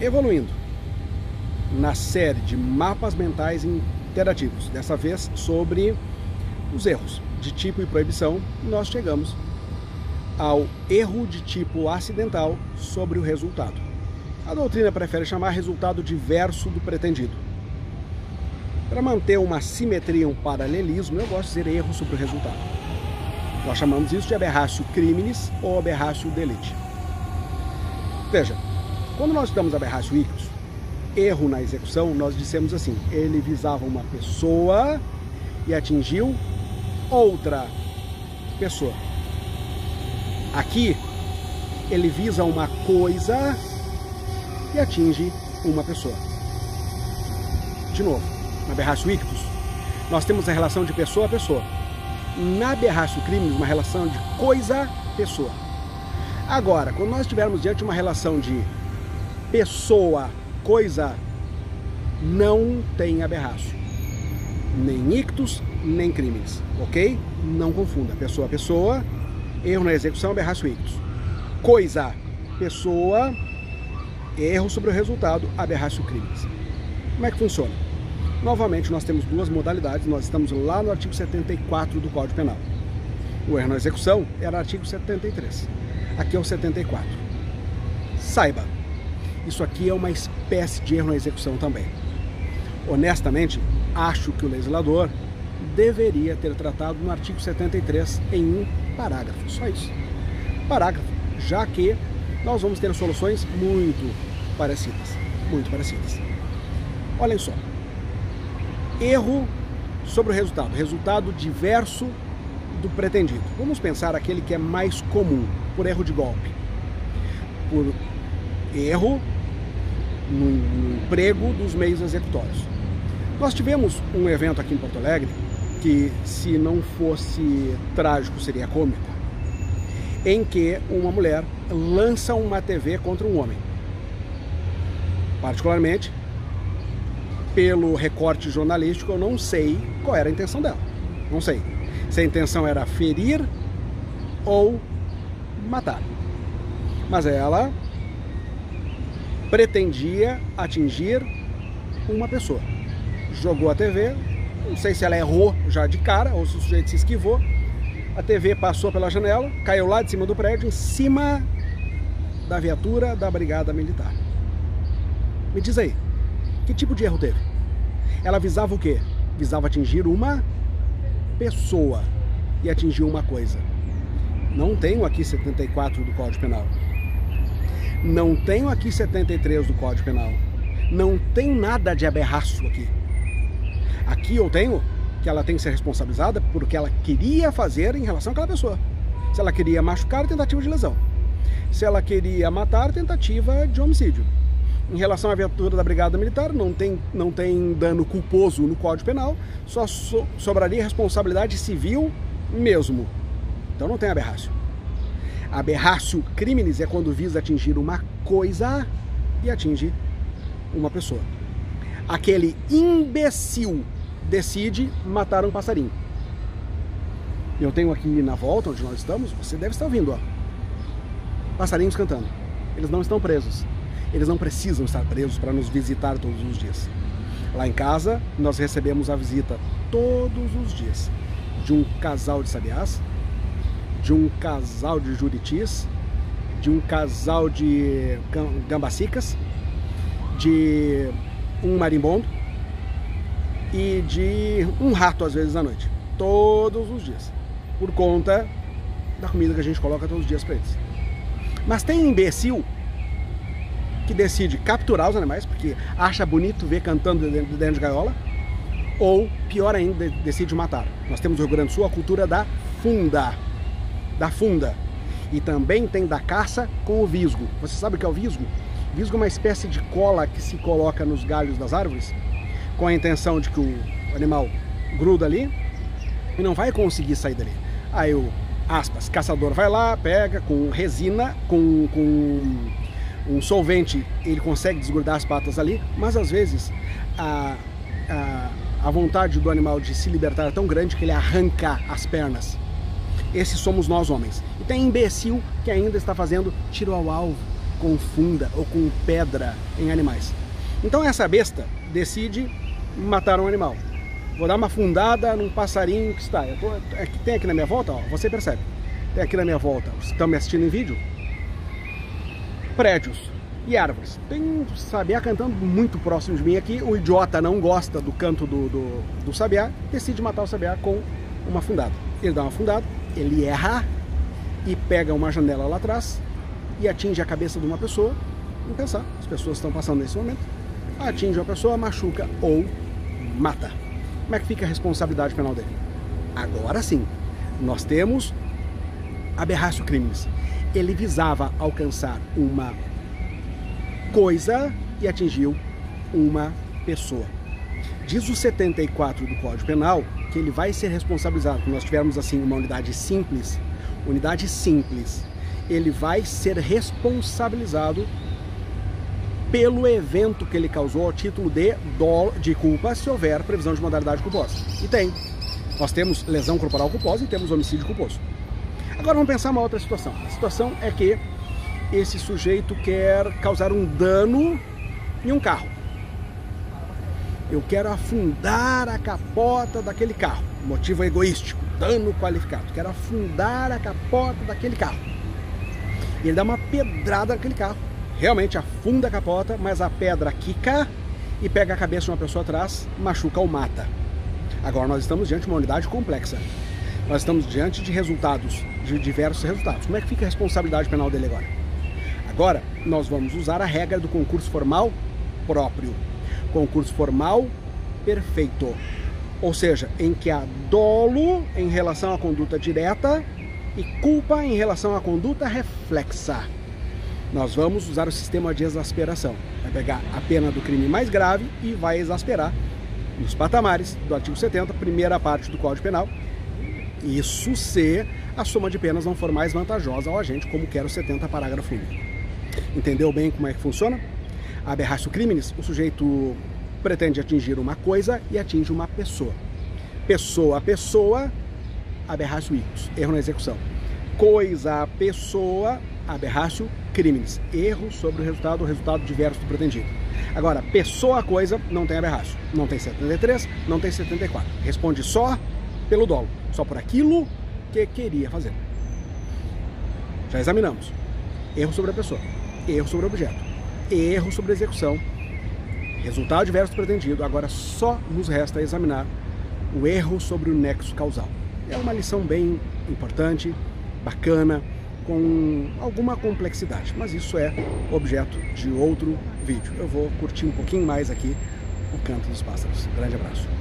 evoluindo na série de mapas mentais interativos, dessa vez sobre os erros de tipo e proibição, nós chegamos ao erro de tipo acidental sobre o resultado. A doutrina prefere chamar resultado diverso do pretendido. Para manter uma simetria, um paralelismo, eu gosto de dizer erro sobre o resultado. Nós chamamos isso de aberratio criminis ou aberratio delete. Veja, quando nós estamos aberratio ictus, erro na execução, nós dissemos assim, ele visava uma pessoa e atingiu outra pessoa. Aqui, ele visa uma coisa e atinge uma pessoa. De novo, na Berratio Ictus, nós temos a relação de pessoa a pessoa. Na Berratio Crimes, uma relação de coisa a pessoa. Agora, quando nós estivermos diante de uma relação de pessoa coisa, não tem aberrácio. Nem ictus, nem crimes, ok? Não confunda. Pessoa, pessoa, erro na execução, aberrácio ictus. Coisa, pessoa, erro sobre o resultado, aberrácio crimes. Como é que funciona? Novamente, nós temos duas modalidades, nós estamos lá no artigo 74 do Código Penal. O erro na execução era artigo 73. Aqui é o 74. Saiba, isso aqui é uma espécie de erro na execução também. Honestamente, acho que o legislador deveria ter tratado no artigo 73 em um parágrafo, só isso. Parágrafo, já que nós vamos ter soluções muito parecidas, muito parecidas. Olhem só. Erro sobre o resultado, resultado diverso do pretendido. Vamos pensar aquele que é mais comum, por erro de golpe. Por erro no emprego dos meios executórios. Nós tivemos um evento aqui em Porto Alegre que, se não fosse trágico, seria cômico, em que uma mulher lança uma TV contra um homem. Particularmente, pelo recorte jornalístico, eu não sei qual era a intenção dela. Não sei. Se a intenção era ferir ou matar. Mas ela pretendia atingir uma pessoa. Jogou a TV, não sei se ela errou já de cara ou se o sujeito se esquivou. A TV passou pela janela, caiu lá de cima do prédio, em cima da viatura da Brigada Militar. Me diz aí, que tipo de erro teve? Ela visava o quê? Visava atingir uma pessoa e atingiu uma coisa. Não tenho aqui 74 do Código Penal. Não tenho aqui 73 do Código Penal. Não tem nada de aberraço aqui. Aqui eu tenho que ela tem que ser responsabilizada por o que ela queria fazer em relação àquela pessoa. Se ela queria machucar, tentativa de lesão. Se ela queria matar, tentativa de homicídio. Em relação à viatura da Brigada Militar, não tem, não tem dano culposo no Código Penal, só so, sobraria responsabilidade civil mesmo. Então não tem aberrácio. Aberrácio criminis é quando visa atingir uma coisa e atinge uma pessoa. Aquele imbecil decide matar um passarinho. Eu tenho aqui na volta onde nós estamos, você deve estar ouvindo, ó. Passarinhos cantando. Eles não estão presos. Eles não precisam estar presos para nos visitar todos os dias. Lá em casa, nós recebemos a visita todos os dias de um casal de sabiás de um casal de juritis, de um casal de gambacicas, de um marimbondo e de um rato às vezes à noite, todos os dias, por conta da comida que a gente coloca todos os dias para eles. Mas tem imbecil que decide capturar os animais porque acha bonito ver cantando dentro de gaiola, ou pior ainda, decide matar. Nós temos no Rio Grande do Sul a cultura da funda da funda. E também tem da caça com o visgo. Você sabe o que é o visgo? Visgo é uma espécie de cola que se coloca nos galhos das árvores com a intenção de que o animal gruda ali e não vai conseguir sair dali. Aí o aspas, caçador vai lá, pega com resina, com, com um solvente, ele consegue desgrudar as patas ali, mas às vezes a, a, a vontade do animal de se libertar é tão grande que ele arranca as pernas esses somos nós homens. E tem imbecil que ainda está fazendo tiro ao alvo, com funda ou com pedra em animais. Então essa besta decide matar um animal. Vou dar uma fundada num passarinho que está. Eu tô, é tem aqui na minha volta, ó, você percebe. Tem aqui na minha volta, que estão me assistindo em vídeo, prédios e árvores. Tem um sabiá cantando muito próximo de mim aqui. O idiota não gosta do canto do, do, do sabiá, decide matar o sabiá com uma fundada. Ele dá uma fundada, ele erra e pega uma janela lá atrás e atinge a cabeça de uma pessoa. Vamos pensar, as pessoas estão passando nesse momento. Atinge uma pessoa, machuca ou mata. Como é que fica a responsabilidade penal dele? Agora sim, nós temos aberrácio crimes. Ele visava alcançar uma coisa e atingiu uma pessoa. Diz o 74 do Código Penal que ele vai ser responsabilizado, quando nós tivermos assim uma unidade simples, unidade simples, ele vai ser responsabilizado pelo evento que ele causou a título de, dolo, de culpa se houver previsão de modalidade culposa. E tem. Nós temos lesão corporal culposa e temos homicídio culposo. Agora vamos pensar uma outra situação. A situação é que esse sujeito quer causar um dano em um carro. Eu quero afundar a capota daquele carro. Motivo egoístico, dano qualificado. Quero afundar a capota daquele carro. E ele dá uma pedrada naquele carro. Realmente afunda a capota, mas a pedra quica e pega a cabeça de uma pessoa atrás, machuca ou mata. Agora nós estamos diante de uma unidade complexa. Nós estamos diante de resultados, de diversos resultados. Como é que fica a responsabilidade penal dele agora? Agora nós vamos usar a regra do concurso formal próprio concurso formal perfeito, ou seja, em que há dolo em relação à conduta direta e culpa em relação à conduta reflexa. Nós vamos usar o sistema de exasperação. Vai pegar a pena do crime mais grave e vai exasperar nos patamares do artigo 70, primeira parte do Código Penal. Isso se a soma de penas não for mais vantajosa ao agente, como quer o 70, parágrafo 1. Entendeu bem como é que funciona? Aberratio criminis, o sujeito pretende atingir uma coisa e atinge uma pessoa. Pessoa a pessoa, aberratio ictus, erro na execução. Coisa a pessoa, aberratio criminis, erro sobre o resultado, o resultado diverso do pretendido. Agora, pessoa a coisa, não tem aberratio. Não tem 73, não tem 74. Responde só pelo dolo, só por aquilo que queria fazer. Já examinamos. Erro sobre a pessoa, erro sobre o objeto erro sobre execução. Resultado diverso pretendido, agora só nos resta examinar o erro sobre o nexo causal. É uma lição bem importante, bacana, com alguma complexidade, mas isso é objeto de outro vídeo. Eu vou curtir um pouquinho mais aqui o canto dos pássaros. Grande abraço.